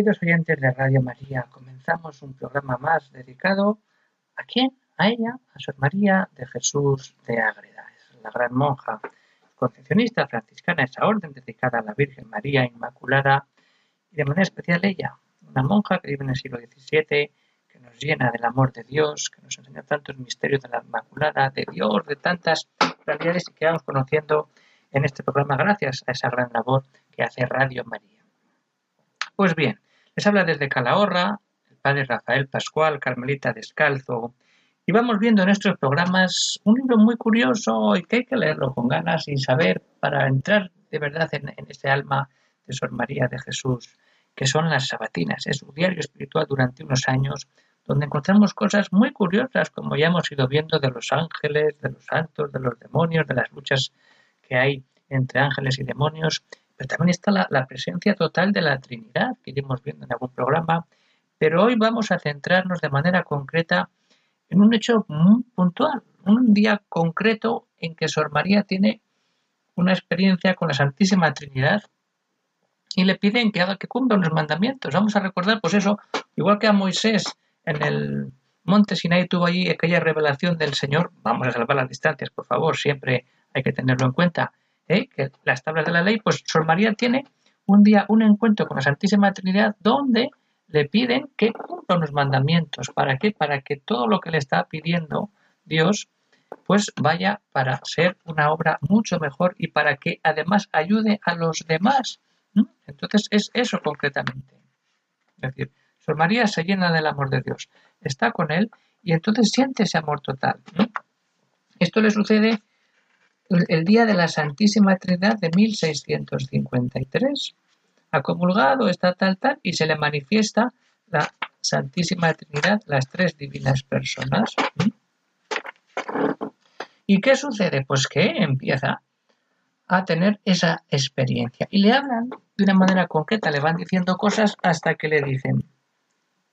Queridos oyentes de Radio María, comenzamos un programa más dedicado a quién? A ella, a Sor María de Jesús de Ágreda. Es la gran monja concepcionista franciscana, esa orden dedicada a la Virgen María Inmaculada y de manera especial ella, una monja que vive en el siglo XVII, que nos llena del amor de Dios, que nos enseña tantos misterios de la Inmaculada, de Dios, de tantas realidades que vamos conociendo en este programa gracias a esa gran labor que hace Radio María. Pues bien, les habla desde Calahorra el padre Rafael Pascual, Carmelita Descalzo, y vamos viendo en estos programas un libro muy curioso y que hay que leerlo con ganas y saber para entrar de verdad en, ese alma de Sor María de Jesús, que son las sabatinas. Es un diario espiritual durante unos años donde encontramos cosas muy curiosas, como ya hemos ido viendo de los ángeles, de los santos, de los demonios, de las luchas que hay entre ángeles y demonios, pero también está la, presencia total de la Trinidad, que iremos viendo en algún programa, pero hoy vamos a centrarnos de manera concreta en un hecho puntual, un día concreto en que Sor María tiene una experiencia con la Santísima Trinidad y le piden que haga que cumpla los mandamientos. Vamos a recordar, pues eso, igual que a Moisés en el monte Sinai tuvo allí aquella revelación del Señor, vamos a salvar las distancias, por favor, siempre hay que tenerlo en cuenta. Que las tablas de la ley, pues Sor María tiene un día un encuentro con la Santísima Trinidad donde le piden que cumpla unos mandamientos. ¿Para qué? Para que todo lo que le está pidiendo Dios pues vaya para ser una obra mucho mejor y para que además ayude a los demás. Entonces es eso concretamente. Es decir, Sor María se llena del amor de Dios, está con él y entonces siente ese amor total. Esto le sucede el día de la Santísima Trinidad de 1653. Ha comulgado, está tal, tal, y se le manifiesta la Santísima Trinidad, las tres divinas personas. ¿Y qué sucede? Pues que empieza a tener esa experiencia. Y le hablan de una manera concreta, le van diciendo cosas hasta que le dicen,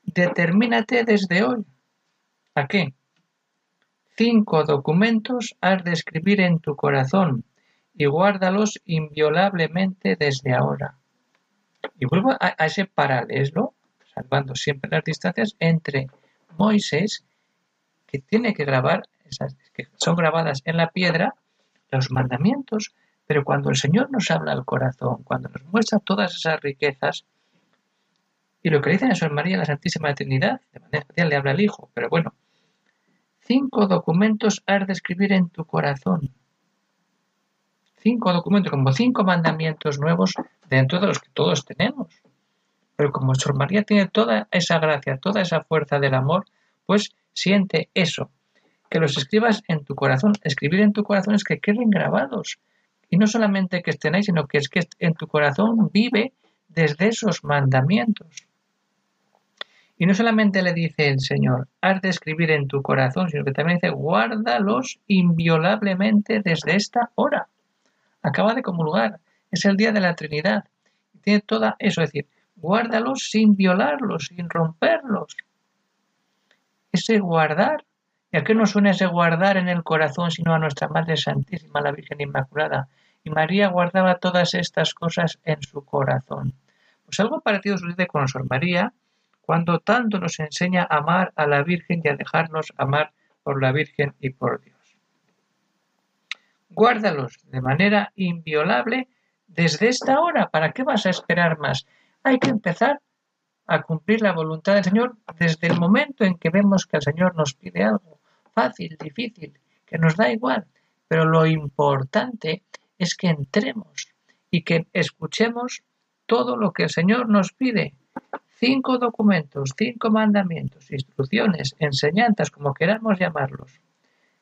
determínate desde hoy. ¿A qué? Cinco documentos has de escribir en tu corazón y guárdalos inviolablemente desde ahora. Y vuelvo a, ese paralelo, salvando siempre las distancias, entre Moisés, que tiene que grabar, esas, que son grabadas en la piedra, los mandamientos, pero cuando el Señor nos habla al corazón, cuando nos muestra todas esas riquezas, y lo que dice a María la Santísima Trinidad, de manera especial le habla al Hijo, pero bueno, Cinco documentos has de escribir en tu corazón. Cinco documentos, como cinco mandamientos nuevos dentro de los que todos tenemos. Pero como Sor María tiene toda esa gracia, toda esa fuerza del amor, pues siente eso. Que los escribas en tu corazón. Escribir en tu corazón es que queden grabados. Y no solamente que estén ahí, sino que es que en tu corazón vive desde esos mandamientos. Y no solamente le dice el Señor, has de escribir en tu corazón, sino que también dice, guárdalos inviolablemente desde esta hora. Acaba de comulgar, es el día de la Trinidad. tiene toda eso, es decir, guárdalos sin violarlos, sin romperlos. Ese guardar, ¿y a qué nos suena ese guardar en el corazón sino a nuestra Madre Santísima, la Virgen Inmaculada? Y María guardaba todas estas cosas en su corazón. Pues algo parecido sucede con Sor María, cuando tanto nos enseña a amar a la Virgen y a dejarnos amar por la Virgen y por Dios. Guárdalos de manera inviolable desde esta hora. ¿Para qué vas a esperar más? Hay que empezar a cumplir la voluntad del Señor desde el momento en que vemos que el Señor nos pide algo fácil, difícil, que nos da igual. Pero lo importante es que entremos y que escuchemos todo lo que el Señor nos pide cinco documentos, cinco mandamientos, instrucciones, enseñanzas, como queramos llamarlos,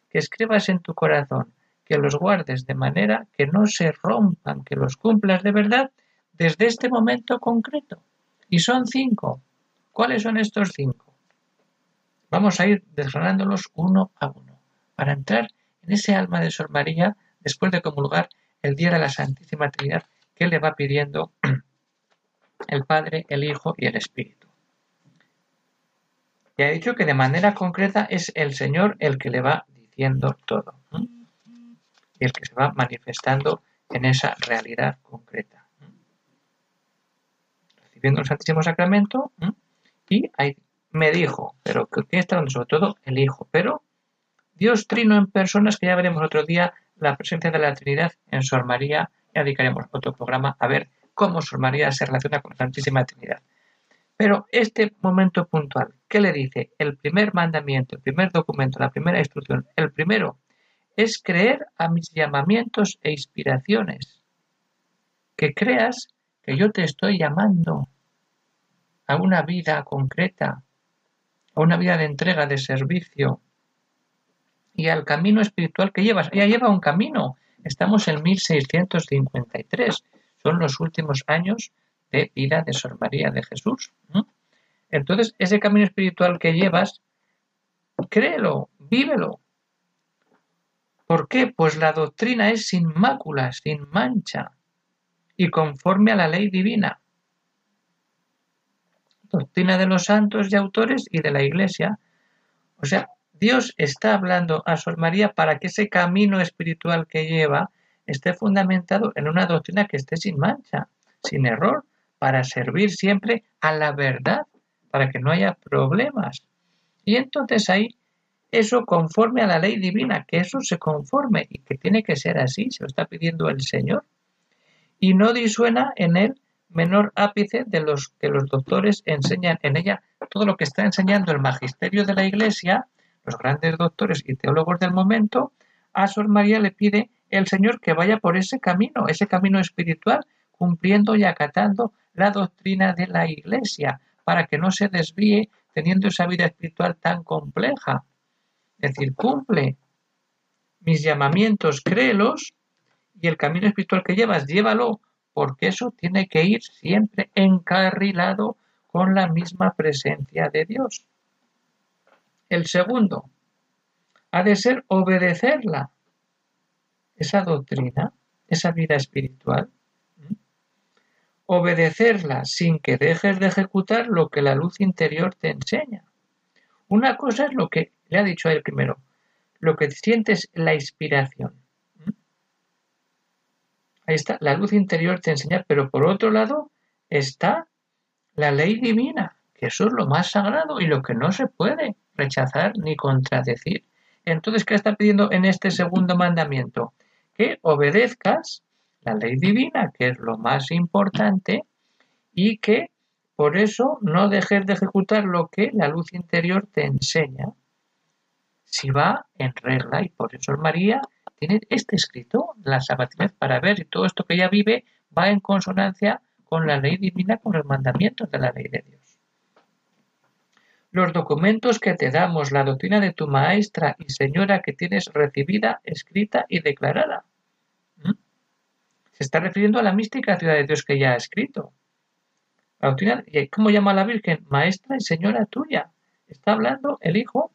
que escribas en tu corazón, que los guardes de manera que no se rompan, que los cumplas de verdad desde este momento concreto. Y son cinco. ¿Cuáles son estos cinco? Vamos a ir desgranándolos uno a uno para entrar en ese alma de Sor María después de comulgar el día de la Santísima Trinidad que le va pidiendo el Padre, el Hijo y el Espíritu. Y ha dicho que de manera concreta es el Señor el que le va diciendo todo y el que se va manifestando en esa realidad concreta. Recibiendo el Santísimo Sacramento y ahí me dijo, pero ¿quién está donde? Sobre todo el Hijo, pero Dios trino en personas que ya veremos otro día la presencia de la Trinidad en Sor María, ya dedicaremos otro programa a ver cómo Sor María se relaciona con la Santísima Trinidad. Pero este momento puntual, ¿qué le dice? El primer mandamiento, el primer documento, la primera instrucción, el primero es creer a mis llamamientos e inspiraciones. Que creas que yo te estoy llamando a una vida concreta, a una vida de entrega, de servicio y al camino espiritual que llevas. Ya lleva un camino. Estamos en 1653. Son los últimos años de vida de Sor María de Jesús. Entonces, ese camino espiritual que llevas, créelo, vívelo. ¿Por qué? Pues la doctrina es sin mácula, sin mancha y conforme a la ley divina. Doctrina de los santos y autores y de la Iglesia. O sea, Dios está hablando a Sor María para que ese camino espiritual que lleva esté fundamentado en una doctrina que esté sin mancha, sin error, para servir siempre a la verdad, para que no haya problemas. Y entonces ahí, eso conforme a la ley divina, que eso se conforme y que tiene que ser así, se lo está pidiendo el Señor. Y no disuena en él menor ápice de los que los doctores enseñan en ella todo lo que está enseñando el magisterio de la Iglesia, los grandes doctores y teólogos del momento, a Sor María le pide el Señor que vaya por ese camino, ese camino espiritual, cumpliendo y acatando la doctrina de la Iglesia, para que no se desvíe teniendo esa vida espiritual tan compleja. Es decir, cumple mis llamamientos, créelos, y el camino espiritual que llevas, llévalo, porque eso tiene que ir siempre encarrilado con la misma presencia de Dios. El segundo, ha de ser obedecerla, esa doctrina, esa vida espiritual, obedecerla sin que dejes de ejecutar lo que la luz interior te enseña. Una cosa es lo que le ha dicho a él primero, lo que sientes la inspiración. Ahí está, la luz interior te enseña, pero por otro lado está la ley divina, que eso es lo más sagrado y lo que no se puede rechazar ni contradecir. Entonces, ¿qué está pidiendo en este segundo mandamiento? Que obedezcas la ley divina, que es lo más importante, y que por eso no dejes de ejecutar lo que la luz interior te enseña. Si va en regla, y por eso María tiene este escrito, la sabatina para ver si todo esto que ella vive va en consonancia con la ley divina, con los mandamientos de la ley de Dios los documentos que te damos, la doctrina de tu maestra y señora que tienes recibida, escrita y declarada. ¿Mm? Se está refiriendo a la mística ciudad de Dios que ya ha escrito. La doctrina, ¿cómo llama a la Virgen? Maestra y señora tuya. Está hablando el hijo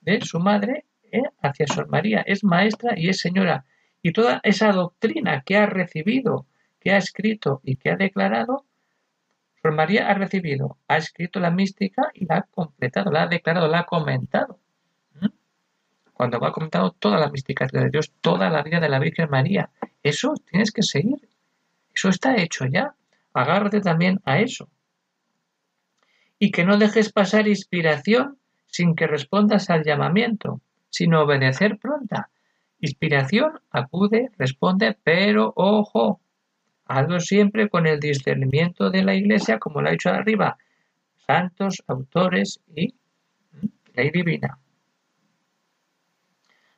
de su madre ¿eh? hacia Sor María. Es maestra y es señora. Y toda esa doctrina que ha recibido, que ha escrito y que ha declarado, Sor María ha recibido, ha escrito la mística y la ha completado, la ha declarado, la ha comentado. ¿Mm? Cuando va comentando toda la mística de Dios, toda la vida de la Virgen María, eso tienes que seguir. Eso está hecho ya. Agárrate también a eso. Y que no dejes pasar inspiración sin que respondas al llamamiento, sino obedecer pronta. Inspiración, acude, responde, pero ojo, Hazlo siempre con el discernimiento de la Iglesia, como lo ha dicho arriba, santos, autores y ley divina.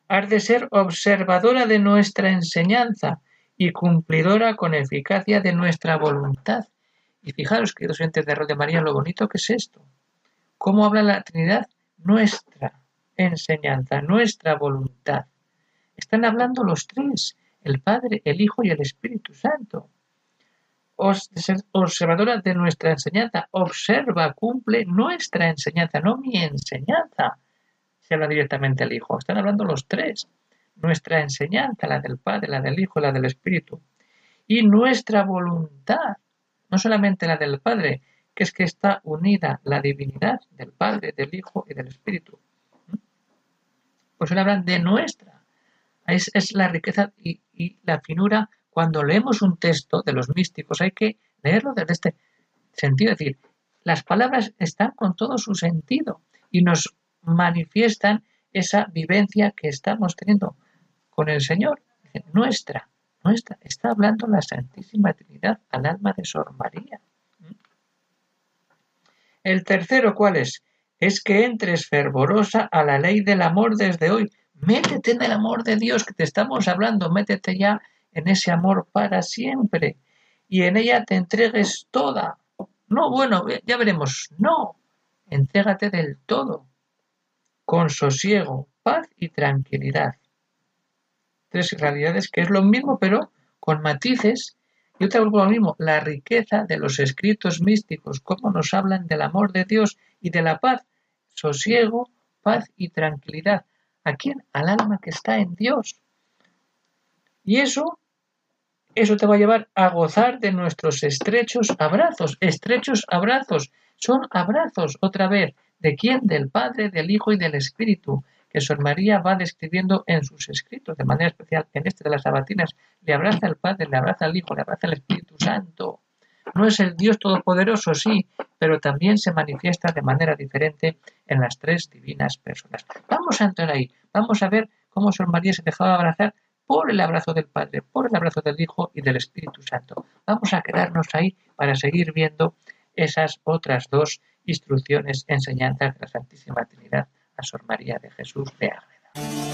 Has de ser observadora de nuestra enseñanza y cumplidora con eficacia de nuestra voluntad. Y fijaros, queridos oyentes de de María, lo bonito que es esto. ¿Cómo habla la Trinidad? Nuestra enseñanza, nuestra voluntad. Están hablando los tres, el Padre, el Hijo y el Espíritu Santo. Observadora de nuestra enseñanza. Observa, cumple nuestra enseñanza, no mi enseñanza. Se habla directamente el Hijo. Están hablando los tres. Nuestra enseñanza, la del Padre, la del Hijo, la del Espíritu. Y nuestra voluntad, no solamente la del Padre, que es que está unida la divinidad del Padre, del Hijo y del Espíritu. Pues él hablan de nuestra. Es, es la riqueza y la finura cuando leemos un texto de los místicos hay que leerlo desde este sentido, es decir, las palabras están con todo su sentido y nos manifiestan esa vivencia que estamos teniendo con el Señor, nuestra, nuestra, está hablando la Santísima Trinidad al alma de Sor María. El tercero, ¿cuál es? Es que entres fervorosa a la ley del amor desde hoy. Métete en el amor de Dios que te estamos hablando, métete ya en ese amor para siempre y en ella te entregues toda. No, bueno, ya veremos. No, entrégate del todo, con sosiego, paz y tranquilidad. Tres realidades que es lo mismo, pero con matices. Y otra lo mismo, la riqueza de los escritos místicos, cómo nos hablan del amor de Dios y de la paz, sosiego, paz y tranquilidad. ¿A quién? Al alma que está en Dios. Y eso eso te va a llevar a gozar de nuestros estrechos abrazos. Estrechos abrazos. Son abrazos, otra vez. ¿De quién? Del Padre, del Hijo y del Espíritu, que Sor María va describiendo en sus escritos, de manera especial en este de las sabatinas. Le abraza al Padre, le abraza al Hijo, le abraza al Espíritu Santo. No es el Dios Todopoderoso, sí, pero también se manifiesta de manera diferente en las tres divinas personas. Vamos a entrar ahí, vamos a ver cómo Sor María se dejaba abrazar por el abrazo del Padre, por el abrazo del Hijo y del Espíritu Santo. Vamos a quedarnos ahí para seguir viendo esas otras dos instrucciones, enseñanzas de la Santísima Trinidad a Sor María de Jesús de Ágreda.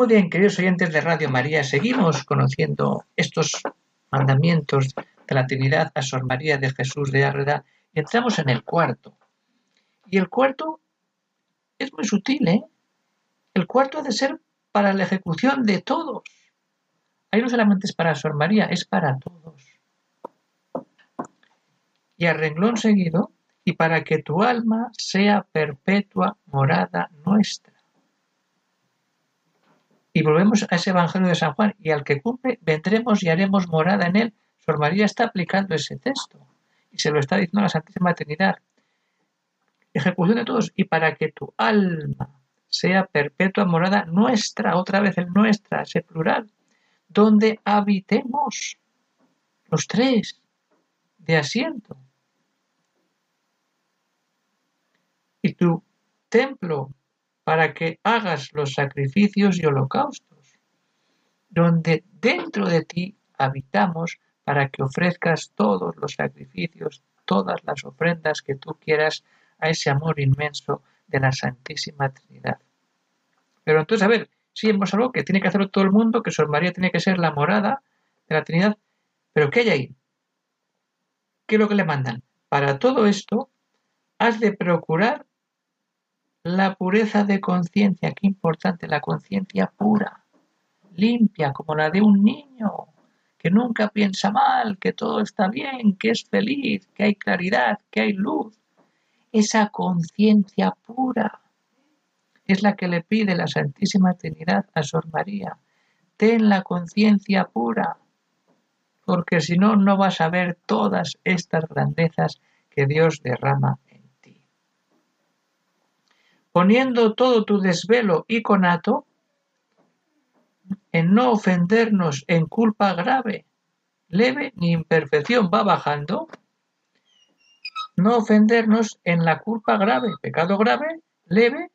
Muy bien, queridos oyentes de Radio María, seguimos conociendo estos mandamientos de la Trinidad a Sor María de Jesús de Ágreda entramos en el cuarto. Y el cuarto es muy sutil, ¿eh? El cuarto ha de ser para la ejecución de todos. Ahí no solamente es para Sor María, es para todos. y a renglón seguido, y para que tu alma sea perpetua morada nuestra. Y volvemos a ese Evangelio de San Juan, y al que cumple, vendremos y haremos morada en él. Sor María está aplicando ese texto, y se lo está diciendo a la Santísima Trinidad. Ejecución de todos, y para que tu alma sea perpetua morada nuestra, otra vez el nuestra, ese plural, donde habitemos los tres de asiento. Y tu templo para que hagas los sacrificios y holocaustos, donde dentro de ti habitamos para que ofrezcas todos los sacrificios, todas las ofrendas que tú quieras a ese amor inmenso de la Santísima Trinidad. Pero entonces, a ver, si hemos algo que tiene que hacerlo todo el mundo, que Sor María tiene que ser la morada de la Trinidad, pero ¿qué hay ahí? ¿Qué es lo que le mandan? Para todo esto, has de procurar la pureza de conciencia, qué importante, la conciencia pura, limpia, como la de un niño, que nunca piensa mal, que todo está bien, que es feliz, que hay claridad, que hay luz. Esa conciencia pura es la que le pide la Santísima Trinidad a Sor María. Ten la conciencia pura, porque si no, no vas a ver todas estas grandezas que Dios derrama. Poniendo todo tu desvelo y conato en no ofendernos en culpa grave, leve ni imperfección va bajando, no ofendernos en la culpa grave, pecado grave, leve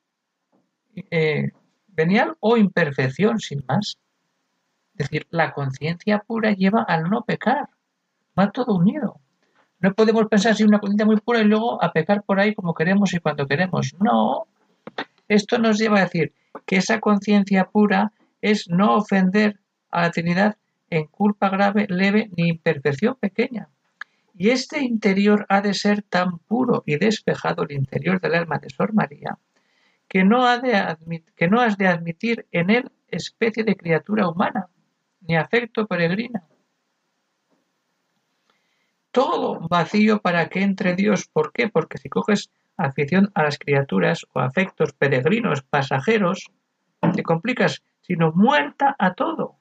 eh, venial o imperfección, sin más. Es decir, la conciencia pura lleva al no pecar. Va todo unido. No podemos pensar si una conciencia muy pura y luego a pecar por ahí como queremos y cuando queremos. No. Esto nos lleva a decir que esa conciencia pura es no ofender a la Trinidad en culpa grave, leve ni imperfección pequeña. Y este interior ha de ser tan puro y despejado el interior del alma de Sor María, que no, ha de que no has de admitir en él especie de criatura humana, ni afecto peregrino. Todo vacío para que entre Dios. ¿Por qué? Porque si coges afición a las criaturas o afectos peregrinos, pasajeros, te complicas, sino muerta a todo.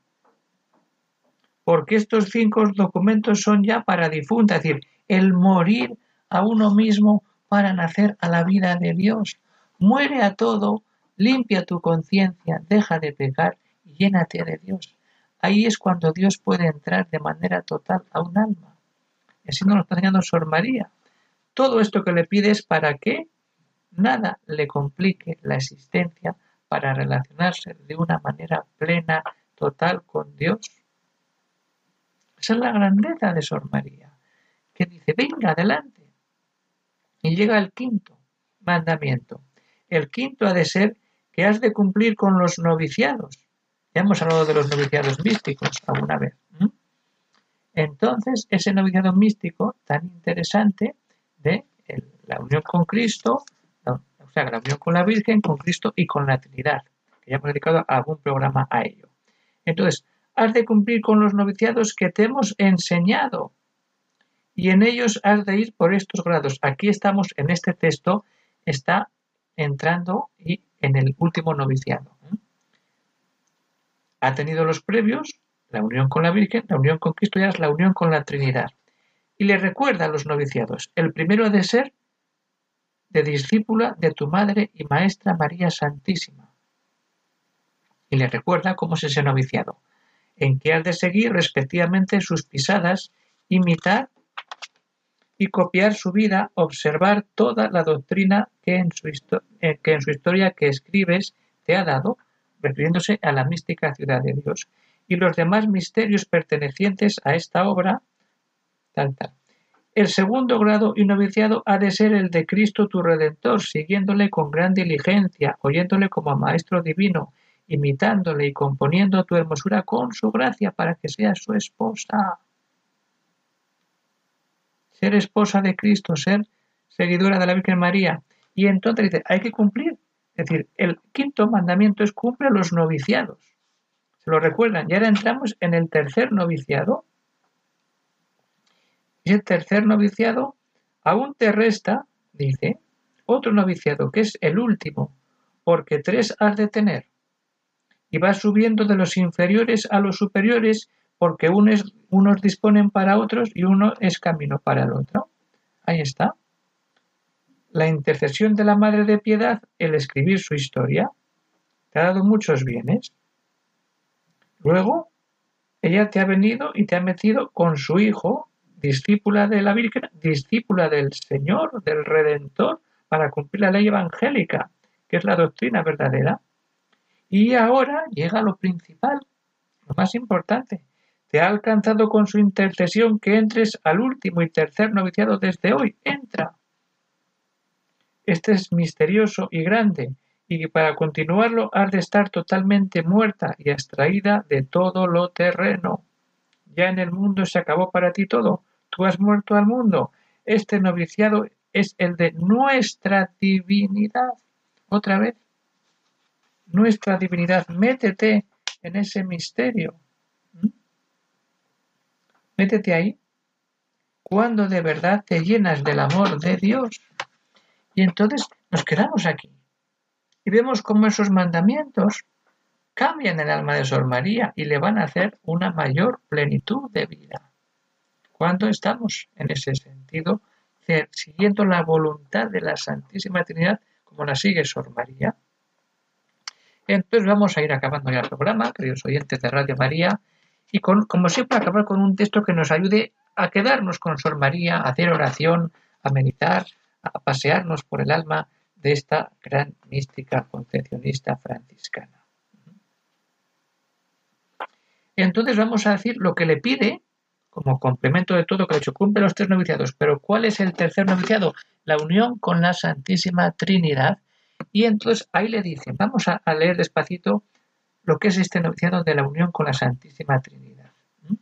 Porque estos cinco documentos son ya para difunta, es decir, el morir a uno mismo para nacer a la vida de Dios. Muere a todo, limpia tu conciencia, deja de pecar y llénate de Dios. Ahí es cuando Dios puede entrar de manera total a un alma. Y así nos lo está enseñando Sor María. Todo esto que le pide es para que nada le complique la existencia para relacionarse de una manera plena, total con Dios. Esa es la grandeza de Sor María, que dice, venga adelante. Y llega el quinto mandamiento. El quinto ha de ser que has de cumplir con los noviciados. Ya hemos hablado de los noviciados místicos alguna vez. Entonces, ese noviciado místico tan interesante la unión con Cristo, o sea, la unión con la Virgen, con Cristo y con la Trinidad, ya hemos dedicado algún programa a ello. Entonces, has de cumplir con los noviciados que te hemos enseñado y en ellos has de ir por estos grados. Aquí estamos, en este texto, está entrando y en el último noviciado. ¿eh? Ha tenido los previos, la unión con la Virgen, la unión con Cristo y es la unión con la Trinidad. Y le recuerda a los noviciados, el primero ha de ser de discípula de tu madre y maestra María Santísima. Y le recuerda cómo es ese noviciado, en que has de seguir respectivamente sus pisadas, imitar y copiar su vida, observar toda la doctrina que en su, eh, que en su historia que escribes te ha dado, refiriéndose a la mística ciudad de Dios, y los demás misterios pertenecientes a esta obra, El segundo grado y noviciado ha de ser el de Cristo tu Redentor, siguiéndole con gran diligencia, oyéndole como Maestro Divino, imitándole y componiendo tu hermosura con su gracia para que seas su esposa ser esposa de Cristo, ser seguidora de la Virgen María. Y entonces dice, hay que cumplir. Es decir, el quinto mandamiento es cumple los noviciados. Se lo recuerdan. Y ahora entramos en el tercer noviciado. Y el tercer noviciado Aún te resta, dice, otro noviciado, que es el último, porque tres has de tener. Y vas subiendo de los inferiores a los superiores, porque unos, unos disponen para otros y uno es camino para el otro. Ahí está. La intercesión de la Madre de Piedad, el escribir su historia, te ha dado muchos bienes. Luego, ella te ha venido y te ha metido con su hijo, discípula de la Virgen, discípula del Señor, del Redentor, para cumplir la ley evangélica, que es la doctrina verdadera. Y ahora llega lo principal, lo más importante. Te ha alcanzado con su intercesión que entres al último y tercer noviciado desde hoy. Entra. Este es misterioso y grande, y para continuarlo has de estar totalmente muerta y extraída de todo lo terreno. Ya en el mundo se acabó para ti todo. Tú has muerto al mundo. Este noviciado es el de nuestra divinidad. Otra vez, nuestra divinidad. Métete en ese misterio. ¿Mm? Métete ahí. Cuando de verdad te llenas del amor de Dios. Y entonces nos quedamos aquí. Y vemos cómo esos mandamientos cambian el alma de Sor María y le van a hacer una mayor plenitud de vida. Cuando estamos en ese sentido siguiendo la voluntad de la Santísima Trinidad, como la sigue Sor María. Entonces vamos a ir acabando ya el programa, queridos oyentes de Radio María, y como siempre acabar con un texto que nos ayude a quedarnos con Sor María, a hacer oración, a meditar, a pasearnos por el alma de esta gran mística concepcionista franciscana. Entonces vamos a decir lo que le pide como complemento de todo que ha hecho, cumple los tres noviciados. Pero ¿cuál es el tercer noviciado? La unión con la Santísima Trinidad. Y entonces ahí le dicen, vamos a, leer despacito lo que es este noviciado de la unión con la Santísima Trinidad. ¿Mm?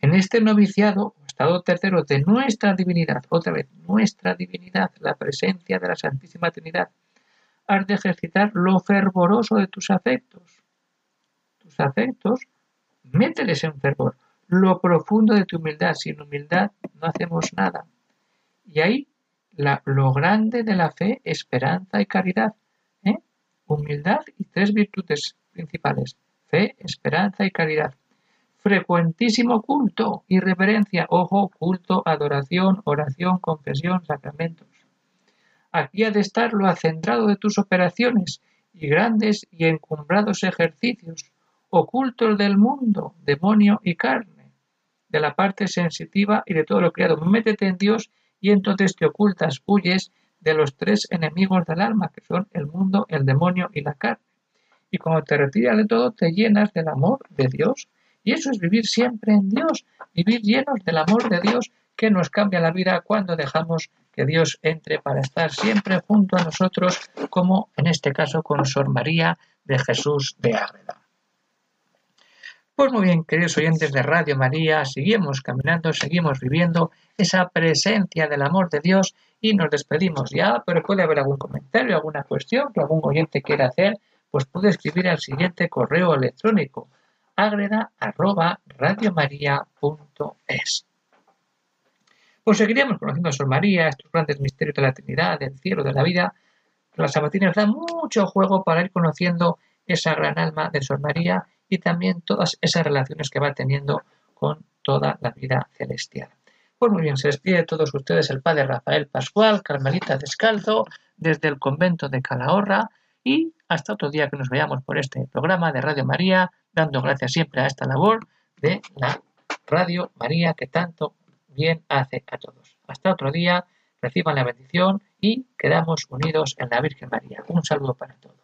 En este noviciado, estado tercero de nuestra divinidad, otra vez, nuestra divinidad, la presencia de la Santísima Trinidad, has de ejercitar lo fervoroso de tus afectos. Tus afectos mételes en fervor, lo profundo de tu humildad. Sin humildad no hacemos nada. Y ahí lo grande de la fe, esperanza y caridad. ¿eh? Humildad y tres virtudes principales. Fe, esperanza y caridad. Frecuentísimo culto y reverencia. Ojo, culto, adoración, oración, confesión, sacramentos. Aquí ha de estar lo acendrado de tus operaciones y grandes y encumbrados ejercicios ocultos del mundo, demonio y carne, de la parte sensitiva y de todo lo creado. Métete en Dios y entonces te ocultas, huyes de los tres enemigos del alma, que son el mundo, el demonio y la carne. Y cuando te retiras de todo, te llenas del amor de Dios. Y eso es vivir siempre en Dios, vivir llenos del amor de Dios que nos cambia la vida cuando dejamos que Dios entre para estar siempre junto a nosotros, como en este caso con Sor María de Jesús de Ágreda. Pues muy bien, queridos oyentes de Radio María, seguimos caminando, seguimos viviendo esa presencia del amor de Dios y nos despedimos ya, pero puede haber algún comentario, alguna cuestión que algún oyente quiera hacer, pues puede escribir al siguiente correo electrónico agreda Pues seguiríamos conociendo a Sor María, estos grandes misterios de la Trinidad, del cielo, de la vida. Las sabatinas dan mucho juego para ir conociendo esa gran alma de Sor María y también todas esas relaciones que va teniendo con toda la vida celestial. Pues muy bien, se despide de todos ustedes el padre Rafael Pascual, Carmelita Descalzo, desde el convento de Calahorra y hasta otro día que nos veamos por este programa de Radio María, dando gracias siempre a esta labor de la Radio María que tanto bien hace a todos. Hasta otro día, reciban la bendición y quedamos unidos en la Virgen María. Un saludo para todos.